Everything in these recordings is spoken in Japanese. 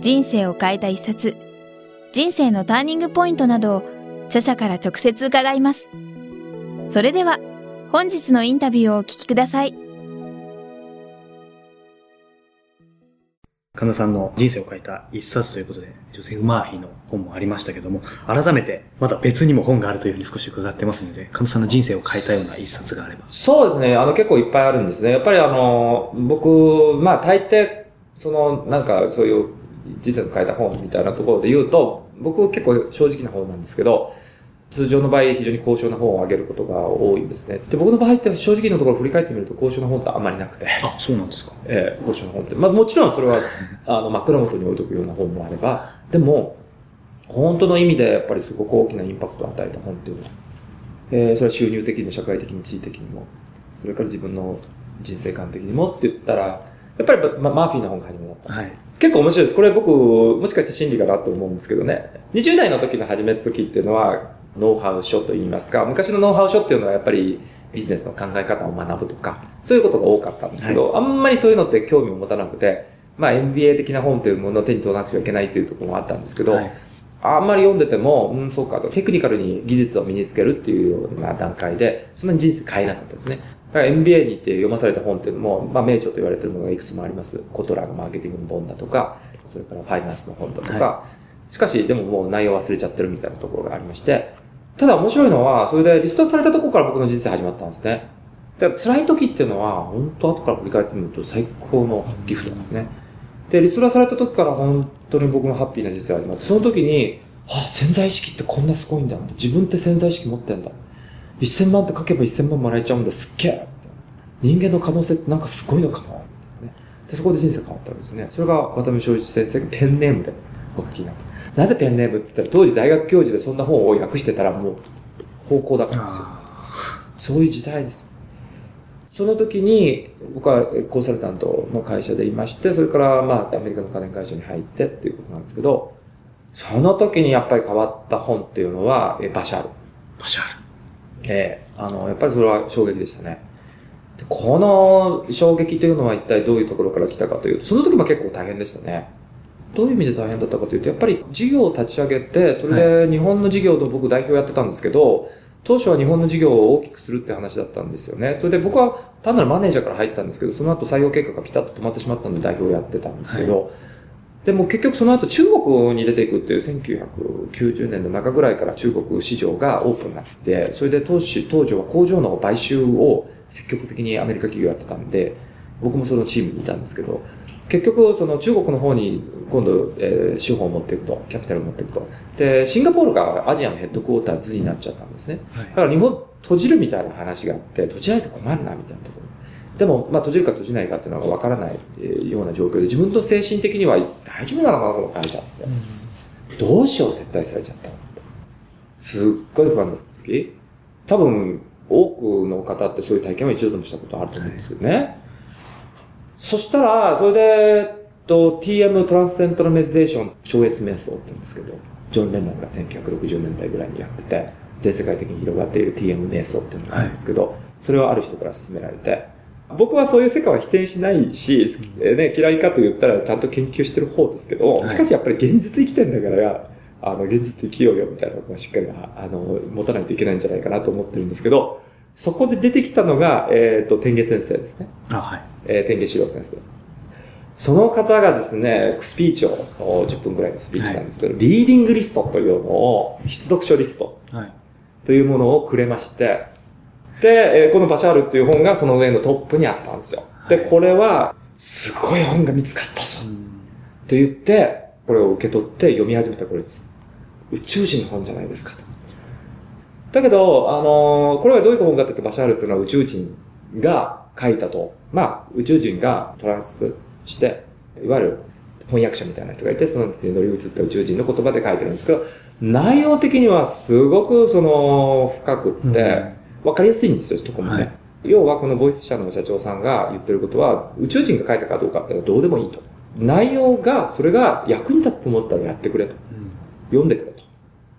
人生を変えた一冊、人生のターニングポイントなどを著者から直接伺います。それでは、本日のインタビューをお聞きください。神田さんの人生を変えた一冊ということで、ジョセフ・マーフィーの本もありましたけども、改めて、まだ別にも本があるというふうに少し伺ってますので、神田さんの人生を変えたような一冊があれば。そうですね。あの、結構いっぱいあるんですね。やっぱりあの、僕、まあ、大抵、その、なんか、そういう人生を変えた本みたいなところで言うと、僕結構正直な方なんですけど、通常の場合非常に高尚な本をあげることが多いんですね。で、僕の場合って正直なところ振り返ってみると高尚な本ってあんまりなくて。あ、そうなんですか。ええー、高尚な本って。まあもちろんそれは、あの、枕元に置いとくような本もあれば、でも、本当の意味でやっぱりすごく大きなインパクトを与えた本っていうのは、えー、それは収入的にも社会的に地位的にも、それから自分の人生観的にもって言ったら、やっぱり、ま、マーフィーの本が初めだったんです、はい、結構面白いです。これ僕、もしかして真理かなと思うんですけどね。20代の時の始めた時っていうのは、ノウハウ書といいますか、昔のノウハウ書っていうのはやっぱりビジネスの考え方を学ぶとか、そういうことが多かったんですけど、はい、あんまりそういうのって興味を持たなくて、まあ MBA 的な本というものを手に取らなくちゃいけないというところもあったんですけど、はい、あんまり読んでても、うん、そうかと、テクニカルに技術を身につけるっていうような段階で、そんなに人生変えなかったですね。だから MBA に行って読まされた本っていうのも、まあ名著と言われてるものがいくつもあります。コトラのマーケティングの本だとか、それからファイナンスの本だとか、はい、しかしでももう内容忘れちゃってるみたいなところがありまして、ただ面白いのは、それでリストされたところから僕の人生始まったんですね。で辛い時っていうのは、本当後から振り返ってみると最高のギフトなんですね。で、リストラされた時から本当に僕のハッピーな人生が始まって、その時に、あ、潜在意識ってこんなすごいんだって。自分って潜在意識持ってんだ。1000万って書けば1000万もらえちゃうんだ。すっげえ人間の可能性ってなんかすごいのかも。で、そこで人生変わったんですね。それが渡辺正一先生がペンネームでお書きになった。なぜペンネームって言ったら、当時大学教授でそんな本を訳してたらもう方向だからですよ。そういう時代です。その時に、僕はコンサルタントの会社でいまして、それからまあアメリカの家電会社に入ってっていうことなんですけど、その時にやっぱり変わった本っていうのは、えバシャール。バシャール。ええー、あの、やっぱりそれは衝撃でしたね。でこの衝撃というのは一体どういうところから来たかというと、その時も結構大変でしたね。どういう意味で大変だったかというと、やっぱり事業を立ち上げて、それで日本の事業の僕代表やってたんですけど、当初は日本の事業を大きくするって話だったんですよね。それで僕は単なるマネージャーから入ったんですけど、その後採用計画がピタッと止まってしまったんで代表をやってたんですけど、はい、でも結局その後中国に出ていくっていう1990年の中ぐらいから中国市場がオープンになって、それで当時、当時は工場の買収を積極的にアメリカ企業やってたんで、僕もそのチームにいたんですけど、結局、その中国の方に今度、えー、資本を持っていくと、キャピタルを持っていくと。で、シンガポールがアジアのヘッドクォーターズになっちゃったんですね。はい、だから日本閉じるみたいな話があって、閉じられて困るな、みたいなところ。でも、まあ、閉じるか閉じないかっていうのがわからないような状況で、自分と精神的には大丈夫なのかな、この会社って。うん、どうしよう撤退されちゃったのすっごい不安だった時、多分、多くの方ってそういう体験は一度でもしたことあると思うんですよね。はいそしたら、それで、と、TM トランステントのメディテーション超越瞑想って言うんですけど、ジョン・レノンが1960年代ぐらいにやってて、全世界的に広がっている TM 瞑想っていうのがあるんですけど、はい、それをある人から勧められて、僕はそういう世界は否定しないし、ね、嫌いかと言ったらちゃんと研究してる方ですけど、しかしやっぱり現実生きてんだから、あの、現実生きようよみたいなことはしっかり、あの、持たないといけないんじゃないかなと思ってるんですけど、そこで出てきたのが、えっ、ー、と、天下先生ですね。あ、はい。えー、天下四郎先生。その方がですね、スピーチを、10分くらいのスピーチなんですけど、はい、リーディングリストというのを、必読書リストというものをくれまして、で、えー、このバシャールっていう本がその上のトップにあったんですよ。で、これは、すごい本が見つかったぞ。と言って、これを受け取って読み始めたこれです。宇宙人の本じゃないですかと。だけど、あのー、これはどういう本かって言ってバシャールっていうのは宇宙人が書いたと。まあ、宇宙人がトランスして、いわゆる翻訳者みたいな人がいて、その時に乗り移った宇宙人の言葉で書いてるんですけど、内容的にはすごくその深くって、わかりやすいんですよ、とこもね。はい要はこのボイス社の社長さんが言ってることは、宇宙人が書いたかどうかってのはどうでもいいと。内容が、それが役に立つと思ったらやってくれと。うん読んでくれと。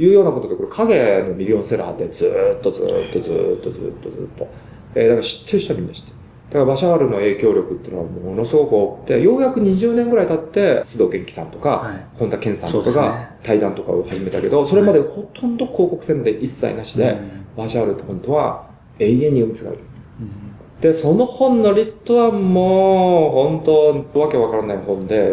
いうようなことで、これ影のミリオンセラーでずーっとずーっとずーっとずーっとずーっと。えー、だから知ってる人はみんな知ってる。だからバシャールの影響力っていうのはものすごく多くて、ようやく20年ぐらい経って、須藤元気さんとか、はい本田健さんとかが対談とかを始めたけど、それまでほとんど広告宣伝一切なしで、うんバシャールって本当は永遠に読み継がれてる。うんで、その本のリストはもう、本当わけわからない本で、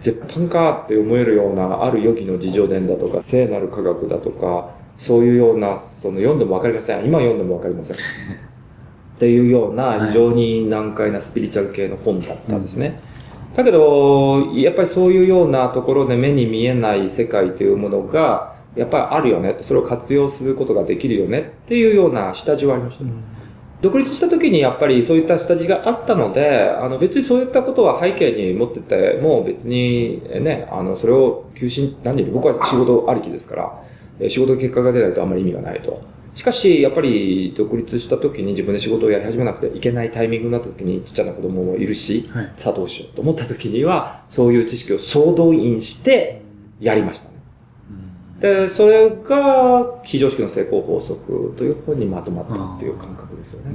絶版かって思えるような、ある予期の自叙伝だとか、聖なる科学だとか、そういうような、その読んでもわかりません。今読んでもわかりません。っていうような、非常に難解なスピリチュアル系の本だったんですね。だけど、やっぱりそういうようなところで目に見えない世界というものが、やっぱりあるよね。それを活用することができるよねっていうような下地はありました。独立した時にやっぱりそういった下地があったので、あの別にそういったことは背景に持ってて、もう別にね、あのそれを休止、何で僕は仕事ありきですから、えー仕事の結果が出ないとあんまり意味がないと。しかし、やっぱり独立した時に自分で仕事をやり始めなくていけないタイミングになった時にちっちゃな子供もいるし、はいさあどうしようと思った時には、そういう知識を総動員してやりましたね。で、それが、非常識の成功法則という本にまとまったっていう感覚ですよね。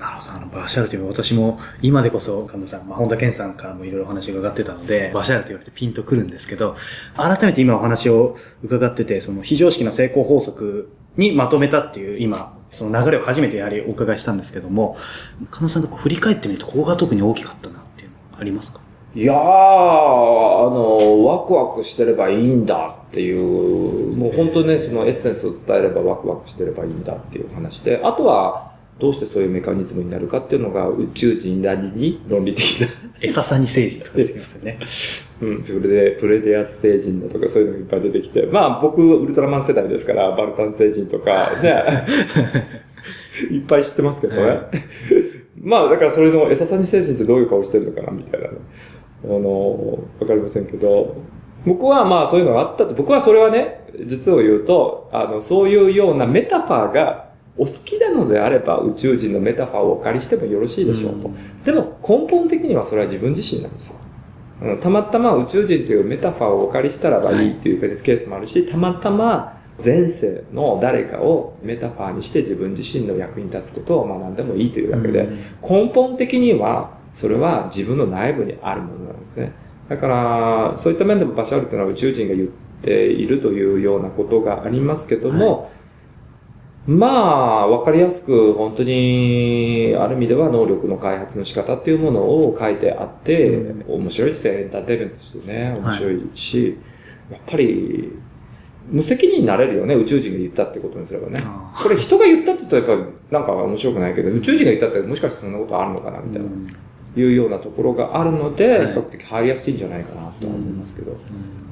なるほど、あの、バーシャルという私も、今でこそ、神田さん、まあ、本田健さんからもいろいろ話伺ってたので、バーシャルと言われてピンとくるんですけど、改めて今お話を伺ってて、その非常識の成功法則にまとめたっていう、今、その流れを初めてやはりお伺いしたんですけども、神田さんが振り返ってみると、ここが特に大きかったなっていうのはありますか？いやー、あの、ワクワクしてればいいんだっていう、もう本当ね、そのエッセンスを伝えればワクワクしてればいいんだっていう話で、あとは、どうしてそういうメカニズムになるかっていうのが宇宙人なりに論理的な、エササニ星人とか出てきますよね。うん、プレデ、プレデアス星人だとかそういうのがいっぱい出てきて、まあ僕ウルトラマン世代ですから、バルタン星人とかね、いっぱい知ってますけどね。はいまあだからそれのエササニ星人ってどういう顔してるのかなみたいなね。あの、わかりませんけど、僕はまあそういうのがあったと、僕はそれはね、実を言うと、あの、そういうようなメタファーがお好きなのであれば宇宙人のメタファーをお借りしてもよろしいでしょうと。でも根本的にはそれは自分自身なんですよ。うんたまたま宇宙人というメタファーをお借りしたらばいいっていうケースもあるし、たまたま前世の誰かをメタファーにして自分自身の役に立つことを学んでもいいというだけで、根本的にはそれは自分の内部にあるものなんですね。だから、そういった面でもバシャールというのは宇宙人が言っているというようなことがありますけども、まあ、わかりやすく、本当に、ある意味では能力の開発の仕方っていうものを書いてあって、面白いですよ、エンターテインメントとしてね、面白いし、やっぱり、無責任になれるよね、宇宙人が言ったってことにすればね。あこれ人が言ったって言ったらやっぱなんか面白くないけど、宇宙人が言ったってもしかしてそんなことあるのかなみたいな、いうようなところがあるので、はい比較的入りやすいんじゃないかなとは思いますけど、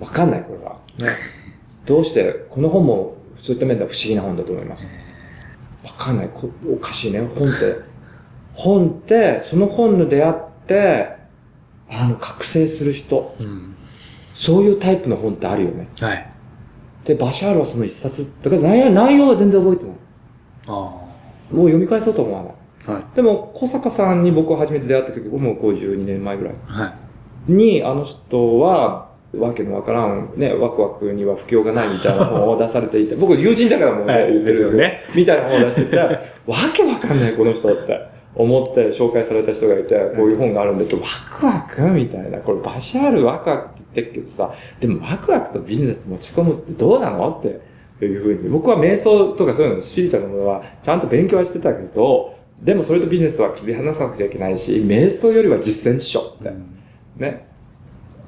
わかんない、これは。ね。どうして、この本もそういった面では不思議な本だと思います。わかんない。こおかしいね。本って。本って、その本に出会って、あの、覚醒する人。うんそういうタイプの本ってあるよね。はい。で、バシャールはその一冊。だから内容は全然覚えてない。あもう読み返そうと思わない。あ。はい。でも、小坂さんに僕が初めて出会った時、もう52年前ぐらいはい。に、あの人は、わけのわからん、ね、ワクワクには不況がないみたいな本を出されていて、僕友人だからもうね、はい言ってるよですよねみたいな本を出してて、わけわかんないこの人って思って紹介された人がいて、こういう本があるんだけど、ワクワクみたいな、これバシャールワクワクって言ってるけどさ、でもワクワクとビジネス持ち込むってどうなのっていうふうに、僕は瞑想とかそういうの、スピリチュアルなものはちゃんと勉強はしてたけど、でもそれとビジネスは切り離さなくちゃいけないし、瞑想よりは実践っしょって。ね。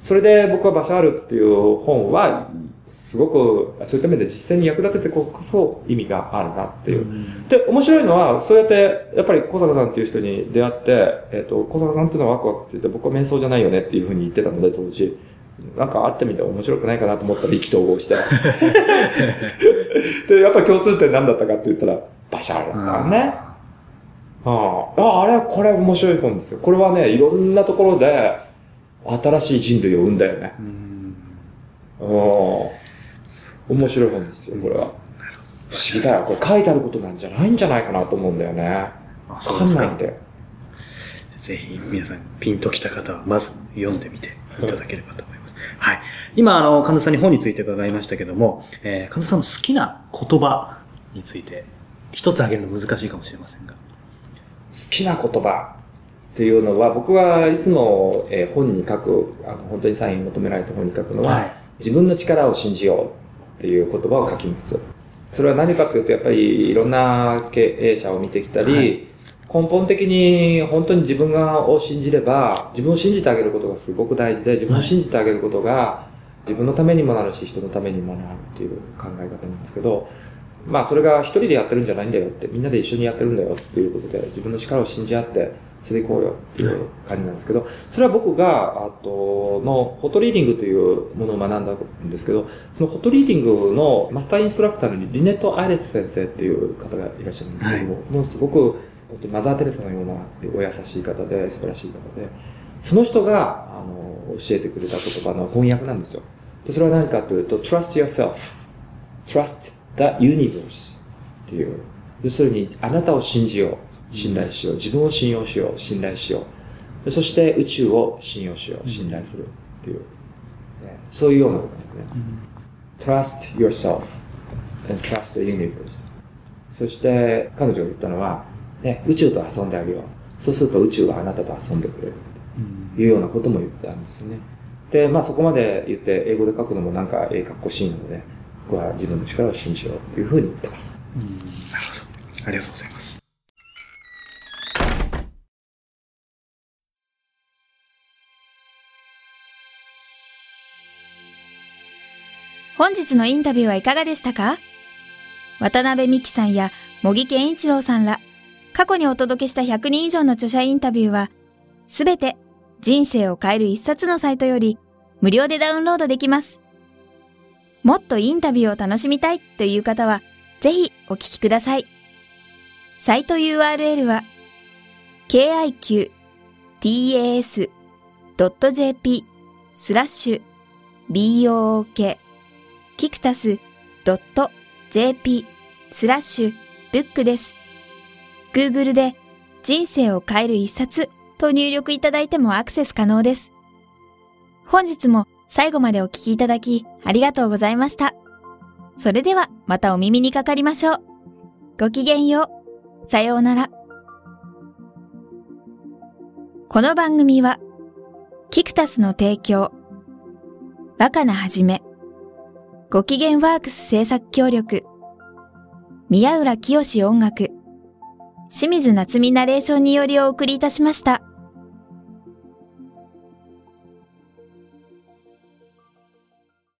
それで僕はバシャールっていう本は、すごくそういった面で実践に役立ててこそ意味があるなっていう。で、面白いのは、そうやって、やっぱり小坂さんっていう人に出会って、えっ、と、小坂さんっていうのはワクワクって言って、僕は瞑想じゃないよねっていうふうに言ってたので、当時。なんか会ってみて面白くないかなと思ったら意気投合して。で、やっぱり共通点何だったかって言ったら、バシャールだったのね。ああ、ああれ、これ面白い本ですよ。これはね、いろんなところで、新しい人類を生んだよね。うん。お面白い本ですよ、これは。不思議だよ。これ書いてあることなんじゃないんじゃないかなと思うんだよね。あわかかんないんだよ。ぜひ皆さんピンときた方はまず読んでみていただければと思います。はい。今、あの、神田さんに本について伺いましたけども、えー、神田さんの好きな言葉について、一つ挙げるの難しいかもしれませんが。好きな言葉っていうのは、僕はいつも、えー本に書く、あの本当にサインを求められた本に書くのは、はい。自分の力を信じようっていう言葉を書きます。それは何かというと、やっぱりいろんな経営者を見てきたり、はい。根本的に本当に自分がを信じれば、自分を信じてあげることがすごく大事で、自分を信じてあげることが自分のためにもなるし、人のためにもなるっていう考え方なんですけど、まあそれが一人でやってるんじゃないんだよって、みんなで一緒にやってるんだよっていうことで、自分の力を信じ合って、それでいこうよっていう感じなんですけど、それは僕が、あと、の、フォトリーディングというものを学んだんですけど、そのフォトリーディングのマスターインストラクターのリネット・アイレス先生っていう方がいらっしゃるんですけども、もうすごく、マザー・テレサのようなお優しい方で、素晴らしい方で、その人が、あの、教えてくれた言葉の翻訳なんですよ。でそれは何かというと、trust yourself, trust the universe っていう、要するに、あなたを信じよう、信頼しよう、自分を信用しよう、信頼しよう。でそして宇宙を信用しよう、信頼するっていう、ねそういうようなことなんですね。trust yourself and trust the universe. そして彼女が言ったのは、ね、宇宙と遊んであげよう。そうすると宇宙はあなたと遊んでくれる。いうようなことも言ったんですよね。で、まあそこまで言って英語で書くのもなんかええかっこしいので、僕は自分の力を信じようというふうに言ってます。なるほど。ありがとうございます。本日のインタビューはいかがでしたか？渡辺美希さんや茂木健一郎さんら、過去にお届けした100人以上の著者インタビューは、すべて人生を変える一冊のサイトより無料でダウンロードできます。もっとインタビューを楽しみたいという方は、ぜひお聞きください。サイト URL は、kiqtas.jp スラッシュ book キクタス .jp スラッシュブックです。Google で人生を変える一冊と入力いただいてもアクセス可能です。本日も最後までお聞きいただきありがとうございました。それではまたお耳にかかりましょう。ごきげんよう。さようなら。この番組は、キクタスの提供、若菜はじめ、ご機嫌ワークス制作協力、宮浦清志音楽、清水夏美ナレーションによりお送りいたしました。